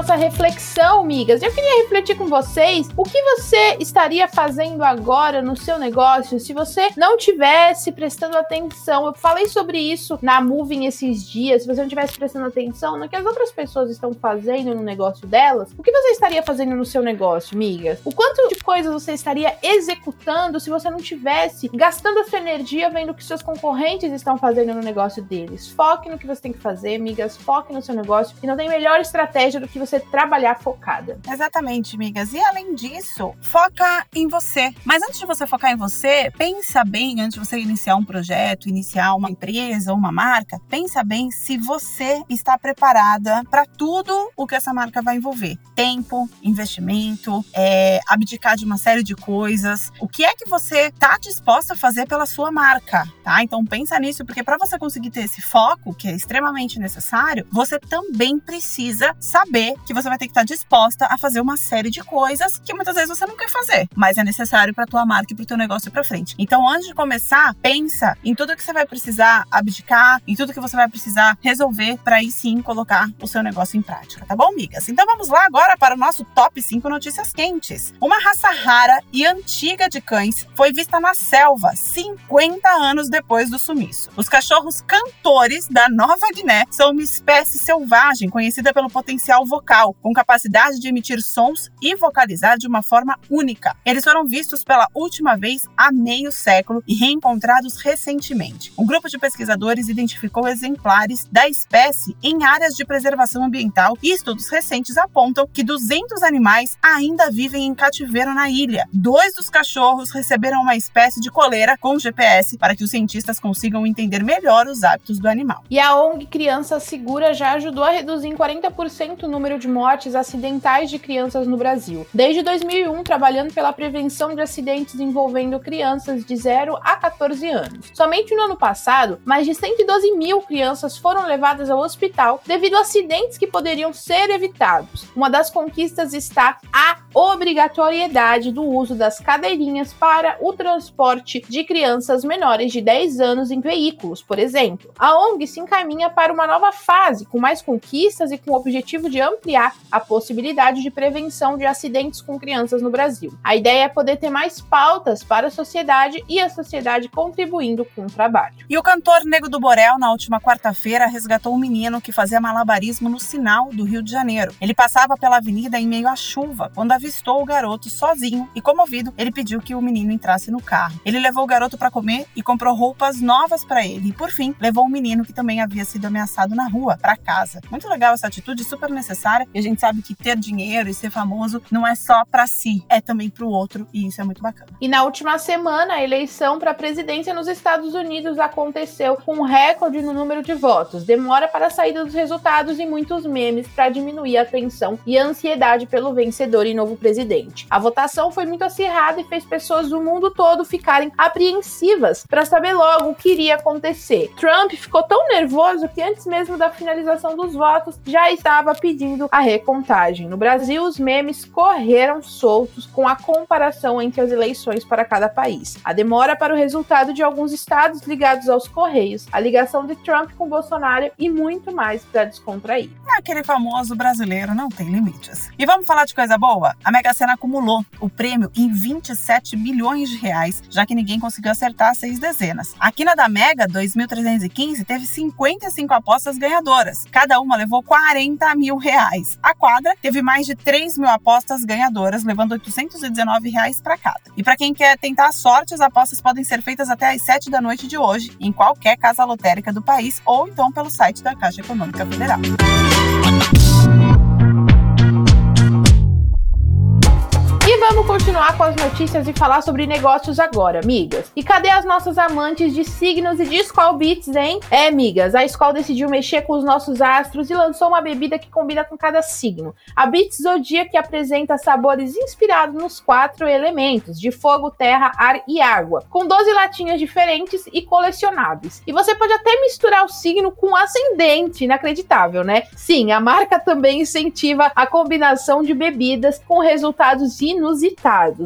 Nossa reflexão, migas. Eu queria refletir com vocês o que você estaria fazendo agora no seu negócio se você não tivesse prestando atenção. Eu falei sobre isso na Moving esses dias. Se você não tivesse prestando atenção no que as outras pessoas estão fazendo no negócio delas, o que você estaria fazendo no seu negócio, migas? O quanto de coisas você estaria executando se você não tivesse gastando a sua energia vendo o que seus concorrentes estão fazendo no negócio deles? Foque no que você tem que fazer, migas. Foque no seu negócio e não tem melhor estratégia do que você trabalhar focada. Exatamente, amigas. E além disso, foca em você. Mas antes de você focar em você, pensa bem antes de você iniciar um projeto, iniciar uma empresa, uma marca, pensa bem se você está preparada para tudo o que essa marca vai envolver. Tempo, investimento, é, abdicar de uma série de coisas. O que é que você está disposta a fazer pela sua marca, tá? Então pensa nisso, porque para você conseguir ter esse foco, que é extremamente necessário, você também precisa saber que você vai ter que estar disposta a fazer uma série de coisas que muitas vezes você não quer fazer, mas é necessário para tua marca e para o teu negócio para frente. Então, antes de começar, pensa em tudo que você vai precisar abdicar, em tudo que você vai precisar resolver para aí sim colocar o seu negócio em prática, tá bom, amigas? Então vamos lá agora para o nosso top 5 notícias quentes. Uma raça rara e antiga de cães foi vista na selva 50 anos depois do sumiço. Os cachorros cantores da Nova Guiné são uma espécie selvagem conhecida pelo potencial vocal, com capacidade de emitir sons e vocalizar de uma forma única. Eles foram vistos pela última vez há meio século e reencontrados recentemente. Um grupo de pesquisadores identificou exemplares da espécie em áreas de preservação ambiental e estudos recentes apontam que 200 animais ainda vivem em cativeiro na ilha. Dois dos cachorros receberam uma espécie de coleira com GPS para que os cientistas consigam entender melhor os hábitos do animal. E a ONG Criança Segura já ajudou a reduzir em 40% o número de mortes acidentais de crianças no Brasil. Desde 2001, trabalhando pela prevenção de acidentes envolvendo crianças de 0 a 14 anos. Somente no ano passado, mais de 112 mil crianças foram levadas ao hospital devido a acidentes que poderiam ser evitados. Uma das conquistas está a obrigatoriedade do uso das cadeirinhas para o transporte de crianças menores de 10 anos em veículos, por exemplo. A ONG se encaminha para uma nova fase com mais conquistas e com o objetivo de ampliar a possibilidade de prevenção de acidentes com crianças no Brasil. A ideia é poder ter mais pautas para a sociedade e a sociedade contribuindo com o trabalho. E o cantor Nego do Borel, na última quarta-feira, resgatou um menino que fazia malabarismo no sinal do Rio de Janeiro. Ele passava pela avenida em meio à chuva, quando avistou o garoto sozinho e, comovido, ele pediu que o menino entrasse no carro. Ele levou o garoto para comer e comprou roupas novas para ele. E, por fim, levou o menino que também havia sido ameaçado na rua para casa. Muito legal essa atitude, super necessária. E a gente sabe que ter dinheiro e ser famoso não é só para si, é também para o outro. E isso é muito bacana. E na última semana, a eleição para a presidência nos Estados Unidos aconteceu com um recorde no número de votos. Demora para a saída dos resultados e muitos memes para diminuir a tensão e a ansiedade pelo vencedor e novo presidente. A votação foi muito acirrada e fez pessoas do mundo todo ficarem apreensivas para saber logo o que iria acontecer. Trump ficou tão nervoso que antes mesmo da finalização dos votos já estava pedindo a recontagem. No Brasil, os memes correram soltos com a comparação entre as eleições para cada país. A demora para o resultado de alguns estados ligados aos Correios, a ligação de Trump com Bolsonaro e muito mais para descontrair. Aquele famoso brasileiro não tem limites. E vamos falar de coisa boa? A Mega Sena acumulou o prêmio em 27 milhões de reais, já que ninguém conseguiu acertar seis dezenas. A quina da Mega 2315 teve 55 apostas ganhadoras. Cada uma levou 40 mil reais. A quadra teve mais de 3 mil apostas ganhadoras, levando 819 reais para cada. E para quem quer tentar a sorte, as apostas podem ser feitas até às 7 da noite de hoje, em qualquer casa lotérica do país ou então pelo site da Caixa Econômica Federal. Vamos continuar com as notícias e falar sobre negócios agora, amigas. E cadê as nossas amantes de signos e de Skull Beats, hein? É, amigas, a Skull decidiu mexer com os nossos astros e lançou uma bebida que combina com cada signo. A Beats Zodiac apresenta sabores inspirados nos quatro elementos de fogo, terra, ar e água, com 12 latinhas diferentes e colecionáveis. E você pode até misturar o signo com ascendente, inacreditável, né? Sim, a marca também incentiva a combinação de bebidas com resultados inusitados.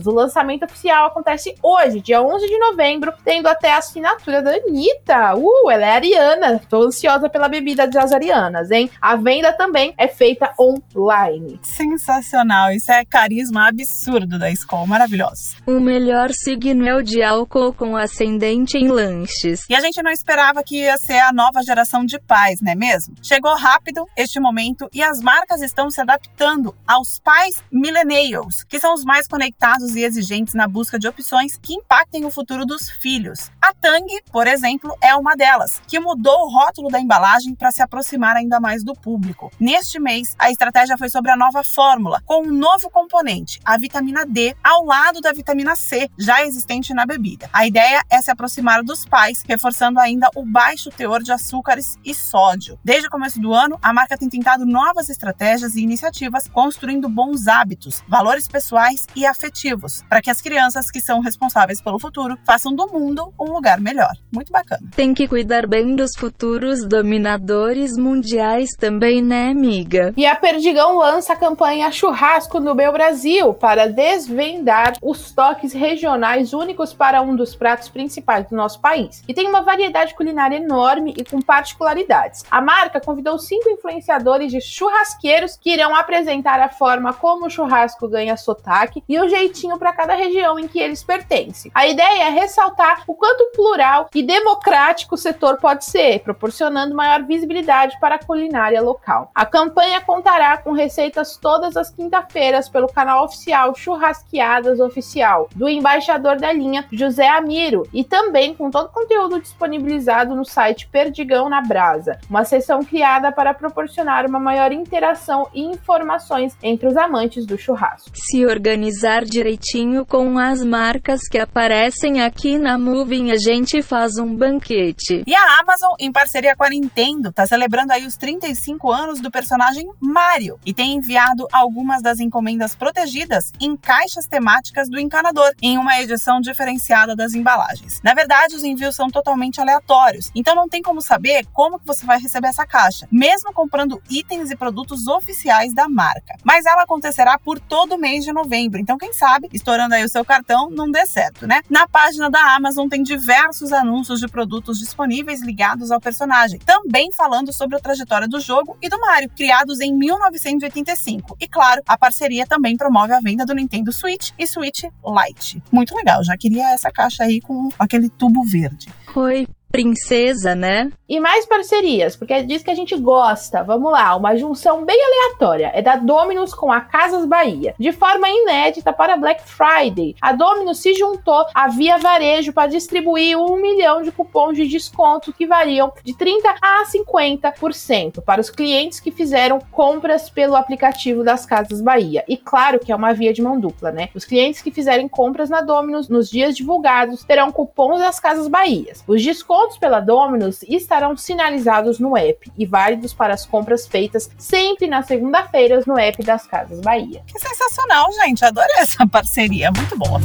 O lançamento oficial acontece hoje, dia 11 de novembro, tendo até a assinatura da Anitta. Uh, ela é ariana. Tô ansiosa pela bebida das arianas, hein? A venda também é feita online. Sensacional. Isso é carisma absurdo da escola. Maravilhoso. O melhor signo é o de álcool com ascendente em lanches. E a gente não esperava que ia ser a nova geração de pais, não é mesmo? Chegou rápido este momento e as marcas estão se adaptando aos pais millennials, que são os mais conectados e exigentes na busca de opções que impactem o futuro dos filhos. A Tang, por exemplo, é uma delas, que mudou o rótulo da embalagem para se aproximar ainda mais do público. Neste mês, a estratégia foi sobre a nova fórmula, com um novo componente, a vitamina D, ao lado da vitamina C, já existente na bebida. A ideia é se aproximar dos pais, reforçando ainda o baixo teor de açúcares e sódio. Desde o começo do ano, a marca tem tentado novas estratégias e iniciativas, construindo bons hábitos, valores pessoais e afetivos, para que as crianças que são responsáveis pelo futuro façam do mundo um lugar melhor. Muito bacana. Tem que cuidar bem dos futuros dominadores mundiais também, né, amiga? E a Perdigão lança a campanha Churrasco no Meu Brasil para desvendar os toques regionais únicos para um dos pratos principais do nosso país. E tem uma variedade culinária enorme e com particularidades. A marca convidou cinco influenciadores de churrasqueiros que irão apresentar a forma como o churrasco ganha sotaque e o jeitinho para cada região em que eles pertencem. A ideia é ressaltar o quanto plural e democrático o setor pode ser, proporcionando maior visibilidade para a culinária local. A campanha contará com receitas todas as quinta-feiras pelo canal oficial Churrasqueadas Oficial do embaixador da linha José Amiro e também com todo o conteúdo disponibilizado no site Perdigão na Brasa, uma seção criada para proporcionar uma maior interação e informações entre os amantes do churrasco. Se organizar direitinho com as marcas que aparecem aqui na Moving, a gente faz um banquete. E a Amazon, em parceria com a Nintendo, está celebrando aí os 35 anos do personagem Mario e tem enviado algumas das encomendas protegidas em caixas temáticas do encanador, em uma edição diferenciada das embalagens. Na verdade, os envios são totalmente aleatórios, então não tem como saber como que você vai receber essa caixa, mesmo comprando itens e produtos oficiais da marca. Mas ela acontecerá por todo o mês de novembro, então quem sabe, estourando aí o seu cartão, não dê certo, né? Na página da Amazon tem diversos anúncios de produtos disponíveis ligados ao personagem, também falando sobre a trajetória do jogo e do Mario, criados em 1985. E claro, a parceria também promove a venda do Nintendo Switch e Switch Lite. Muito legal, já queria essa caixa aí com aquele tubo verde. Oi, princesa, né? E mais parcerias, porque é disso que a gente gosta. Vamos lá, uma junção bem aleatória. É da Dominus com a Casas Bahia. De forma inédita para Black Friday, a Dominus se juntou à Via Varejo para distribuir um milhão de cupons de desconto que variam de 30% a 50% para os clientes que fizeram compras pelo aplicativo das Casas Bahia. E claro que é uma via de mão dupla, né? Os clientes que fizerem compras na Dominus nos dias divulgados terão cupons das Casas Bahia. Os descontos pela Dominus estarão estarão sinalizados no app e válidos para as compras feitas sempre nas segunda-feiras no app das Casas Bahia. Que sensacional, gente. Adorei essa parceria. Muito boa.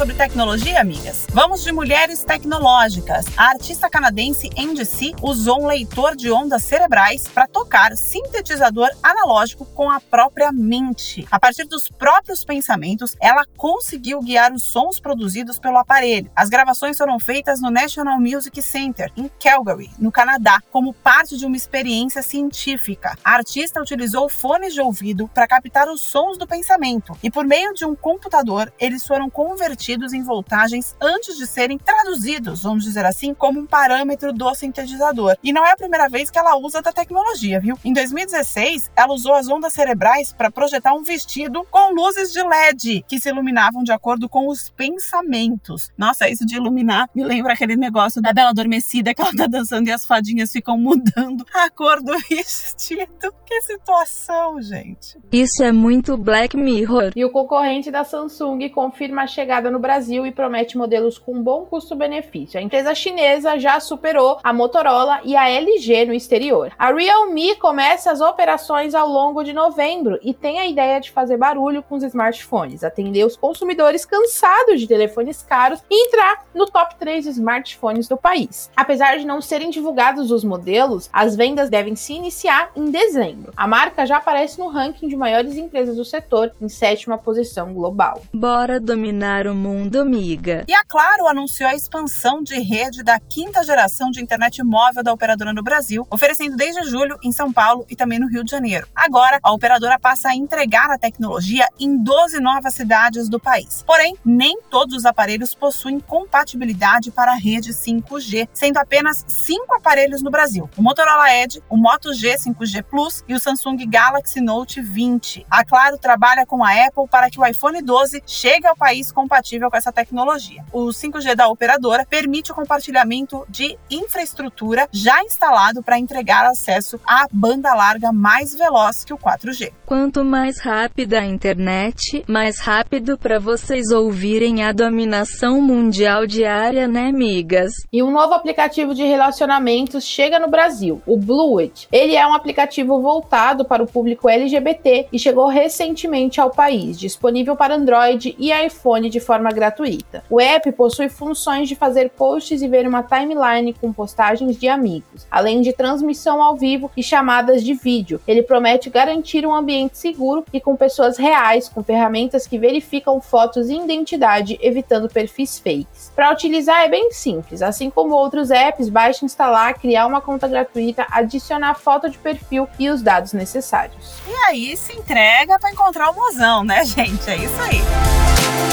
Sobre tecnologia, amigas? Vamos de mulheres tecnológicas. A artista canadense NDC usou um leitor de ondas cerebrais para tocar sintetizador analógico com a própria mente. A partir dos próprios pensamentos, ela conseguiu guiar os sons produzidos pelo aparelho. As gravações foram feitas no National Music Center, em Calgary, no Canadá, como parte de uma experiência científica. A artista utilizou fones de ouvido para captar os sons do pensamento e, por meio de um computador, eles foram convertidos emitidos em voltagens antes de serem traduzidos, vamos dizer assim, como um parâmetro do sintetizador. E não é a primeira vez que ela usa da tecnologia, viu? Em 2016, ela usou as ondas cerebrais para projetar um vestido com luzes de LED que se iluminavam de acordo com os pensamentos. Nossa, isso de iluminar me lembra aquele negócio da Bela Adormecida que ela tá dançando e as fadinhas ficam mudando a cor do vestido. Que situação, gente. Isso é muito Black Mirror. E o concorrente da Samsung confirma a chegada no Brasil e promete modelos com bom custo-benefício. A empresa chinesa já superou a Motorola e a LG no exterior. A Realme começa as operações ao longo de novembro e tem a ideia de fazer barulho com os smartphones, atender os consumidores cansados de telefones caros e entrar no top 3 smartphones do país. Apesar de não serem divulgados os modelos, as vendas devem se iniciar em dezembro. A marca já aparece no ranking de maiores empresas do setor, em sétima posição global. Bora dominar o mundo, amiga. E a Claro anunciou a expansão de rede da quinta geração de internet móvel da operadora no Brasil, oferecendo desde julho em São Paulo e também no Rio de Janeiro. Agora, a operadora passa a entregar a tecnologia em 12 novas cidades do país. Porém, nem todos os aparelhos possuem compatibilidade para a rede 5G, sendo apenas cinco aparelhos no Brasil: o Motorola Edge, o Moto G 5G Plus e o Samsung Galaxy Note 20. A Claro trabalha com a Apple para que o iPhone 12 chegue ao país compatível com essa tecnologia. O 5G da operadora permite o compartilhamento de infraestrutura já instalado para entregar acesso à banda larga mais veloz que o 4G. Quanto mais rápida a internet, mais rápido para vocês ouvirem a dominação mundial diária, né, amigas? E um novo aplicativo de relacionamentos chega no Brasil, o Blueit. Ele é um aplicativo voltado para o público LGBT e chegou recentemente ao país, disponível para Android e iPhone de forma gratuita. O app possui funções de fazer posts e ver uma timeline com postagens de amigos, além de transmissão ao vivo e chamadas de vídeo. Ele promete garantir um ambiente seguro e com pessoas reais, com ferramentas que verificam fotos e identidade, evitando perfis fakes. Para utilizar é bem simples, assim como outros apps, basta instalar, criar uma conta gratuita, adicionar foto de perfil e os dados necessários. E aí se entrega para encontrar o mozão, né, gente? É isso aí.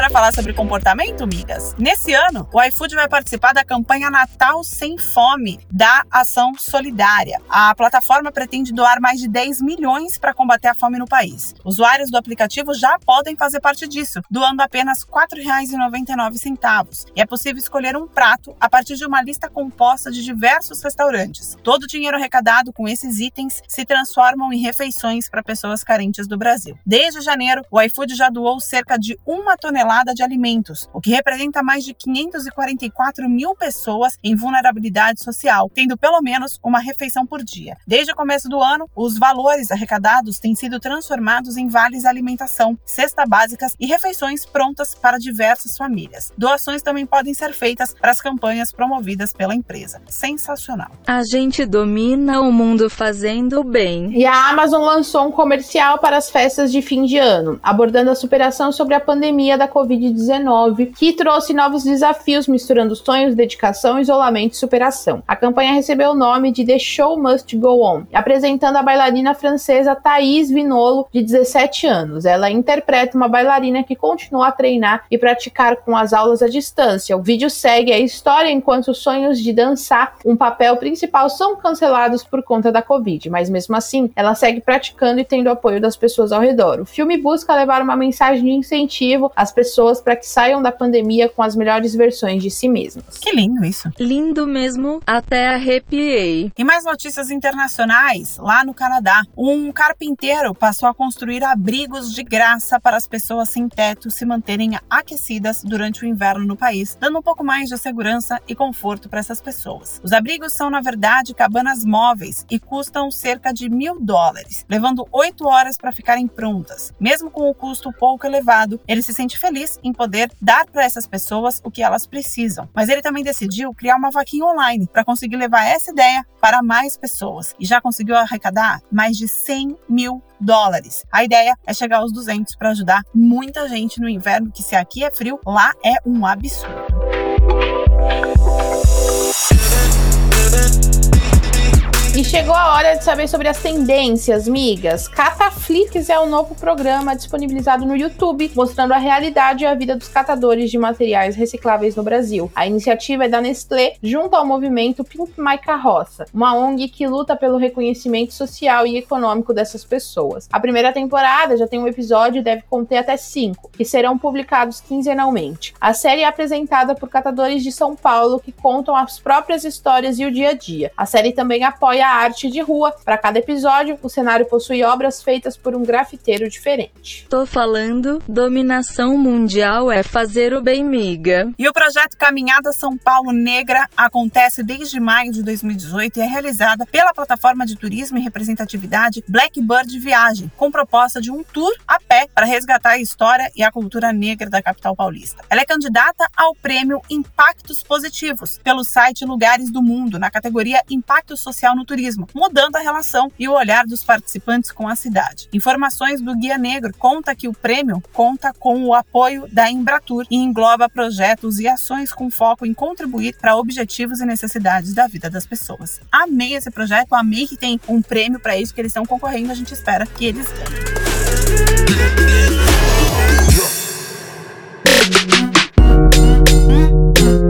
Agora falar sobre comportamento, migas? Nesse ano, o iFood vai participar da campanha Natal Sem Fome da Ação Solidária. A plataforma pretende doar mais de 10 milhões para combater a fome no país. Usuários do aplicativo já podem fazer parte disso, doando apenas R$ 4,99. E é possível escolher um prato a partir de uma lista composta de diversos restaurantes. Todo o dinheiro arrecadado com esses itens se transformam em refeições para pessoas carentes do Brasil. Desde janeiro, o iFood já doou cerca de uma tonelada de alimentos, o que representa mais de 544 mil pessoas em vulnerabilidade social, tendo pelo menos uma refeição por dia. Desde o começo do ano, os valores arrecadados têm sido transformados em vales alimentação, cesta básicas e refeições prontas para diversas famílias. Doações também podem ser feitas para as campanhas promovidas pela empresa. Sensacional. A gente domina o mundo fazendo bem. E a Amazon lançou um comercial para as festas de fim de ano, abordando a superação sobre a pandemia pandemia da Covid-19, que trouxe novos desafios misturando sonhos, dedicação, isolamento e superação. A campanha recebeu o nome de The Show Must Go On, apresentando a bailarina francesa Thaís Vinolo, de 17 anos. Ela interpreta uma bailarina que continua a treinar e praticar com as aulas à distância. O vídeo segue a história enquanto os sonhos de dançar um papel principal são cancelados por conta da Covid, mas mesmo assim, ela segue praticando e tendo apoio das pessoas ao redor. O filme busca levar uma mensagem de incentivo as pessoas para que saiam da pandemia com as melhores versões de si mesmas. Que lindo isso. Lindo mesmo, até arrepiei. E mais notícias internacionais, lá no Canadá. Um carpinteiro passou a construir abrigos de graça para as pessoas sem teto se manterem aquecidas durante o inverno no país, dando um pouco mais de segurança e conforto para essas pessoas. Os abrigos são, na verdade, cabanas móveis e custam cerca de mil dólares, levando oito horas para ficarem prontas. Mesmo com o custo pouco elevado, eles se sente feliz em poder dar para essas pessoas o que elas precisam. Mas ele também decidiu criar uma vaquinha online para conseguir levar essa ideia para mais pessoas e já conseguiu arrecadar mais de 100 mil dólares. A ideia é chegar aos 200 para ajudar muita gente no inverno, que se aqui é frio, lá é um absurdo. Chegou a hora de saber sobre as tendências, migas. Cataflix é o um novo programa disponibilizado no YouTube, mostrando a realidade e a vida dos catadores de materiais recicláveis no Brasil. A iniciativa é da Nestlé, junto ao movimento Pimp My Carroça, uma ONG que luta pelo reconhecimento social e econômico dessas pessoas. A primeira temporada já tem um episódio e deve conter até cinco, que serão publicados quinzenalmente. A série é apresentada por catadores de São Paulo que contam as próprias histórias e o dia a dia. A série também apoia a arte de rua. Para cada episódio, o cenário possui obras feitas por um grafiteiro diferente. Tô falando, dominação mundial é fazer o bem, miga. E o projeto Caminhada São Paulo Negra acontece desde maio de 2018 e é realizada pela plataforma de turismo e representatividade Blackbird Viagem, com proposta de um tour a pé para resgatar a história e a cultura negra da capital paulista. Ela é candidata ao prêmio Impactos Positivos pelo site Lugares do Mundo, na categoria Impacto Social no Turismo, mudando a relação e o olhar dos participantes com a cidade. Informações do Guia Negro conta que o prêmio conta com o apoio da Embratur e engloba projetos e ações com foco em contribuir para objetivos e necessidades da vida das pessoas. Amei esse projeto, amei que tem um prêmio para isso que eles estão concorrendo, a gente espera que eles ganhem.